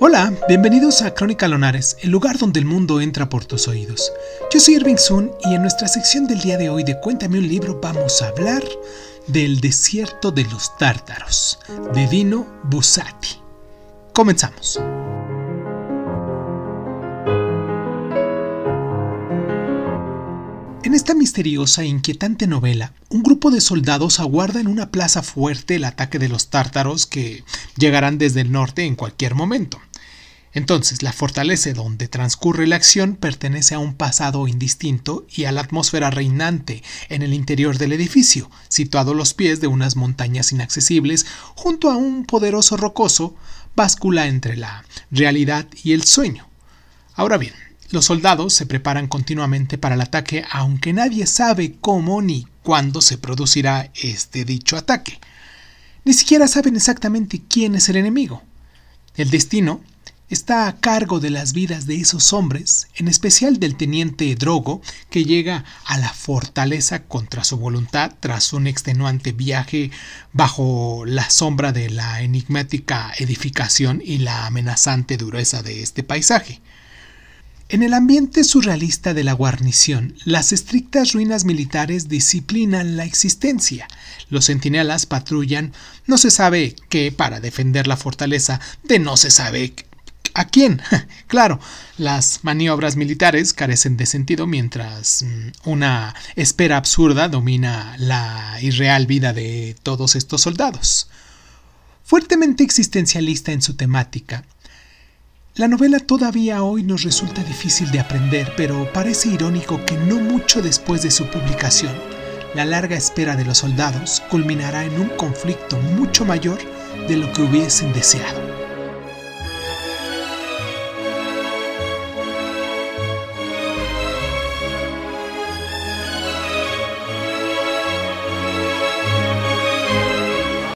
Hola, bienvenidos a Crónica Lonares, el lugar donde el mundo entra por tus oídos. Yo soy Irving Sun y en nuestra sección del día de hoy de Cuéntame un libro vamos a hablar del desierto de los tártaros, de Dino Bussati. Comenzamos. En esta misteriosa e inquietante novela, un grupo de soldados aguarda en una plaza fuerte el ataque de los tártaros que llegarán desde el norte en cualquier momento. Entonces, la fortaleza donde transcurre la acción pertenece a un pasado indistinto y a la atmósfera reinante en el interior del edificio, situado a los pies de unas montañas inaccesibles, junto a un poderoso rocoso, báscula entre la realidad y el sueño. Ahora bien, los soldados se preparan continuamente para el ataque, aunque nadie sabe cómo ni cuándo se producirá este dicho ataque. Ni siquiera saben exactamente quién es el enemigo. El destino está a cargo de las vidas de esos hombres, en especial del teniente Drogo, que llega a la fortaleza contra su voluntad tras un extenuante viaje bajo la sombra de la enigmática edificación y la amenazante dureza de este paisaje. En el ambiente surrealista de la guarnición, las estrictas ruinas militares disciplinan la existencia. Los centinelas patrullan no se sabe qué para defender la fortaleza de no se sabe a quién. claro, las maniobras militares carecen de sentido mientras mm, una espera absurda domina la irreal vida de todos estos soldados. Fuertemente existencialista en su temática, la novela todavía hoy nos resulta difícil de aprender, pero parece irónico que no mucho después de su publicación, la larga espera de los soldados culminará en un conflicto mucho mayor de lo que hubiesen deseado.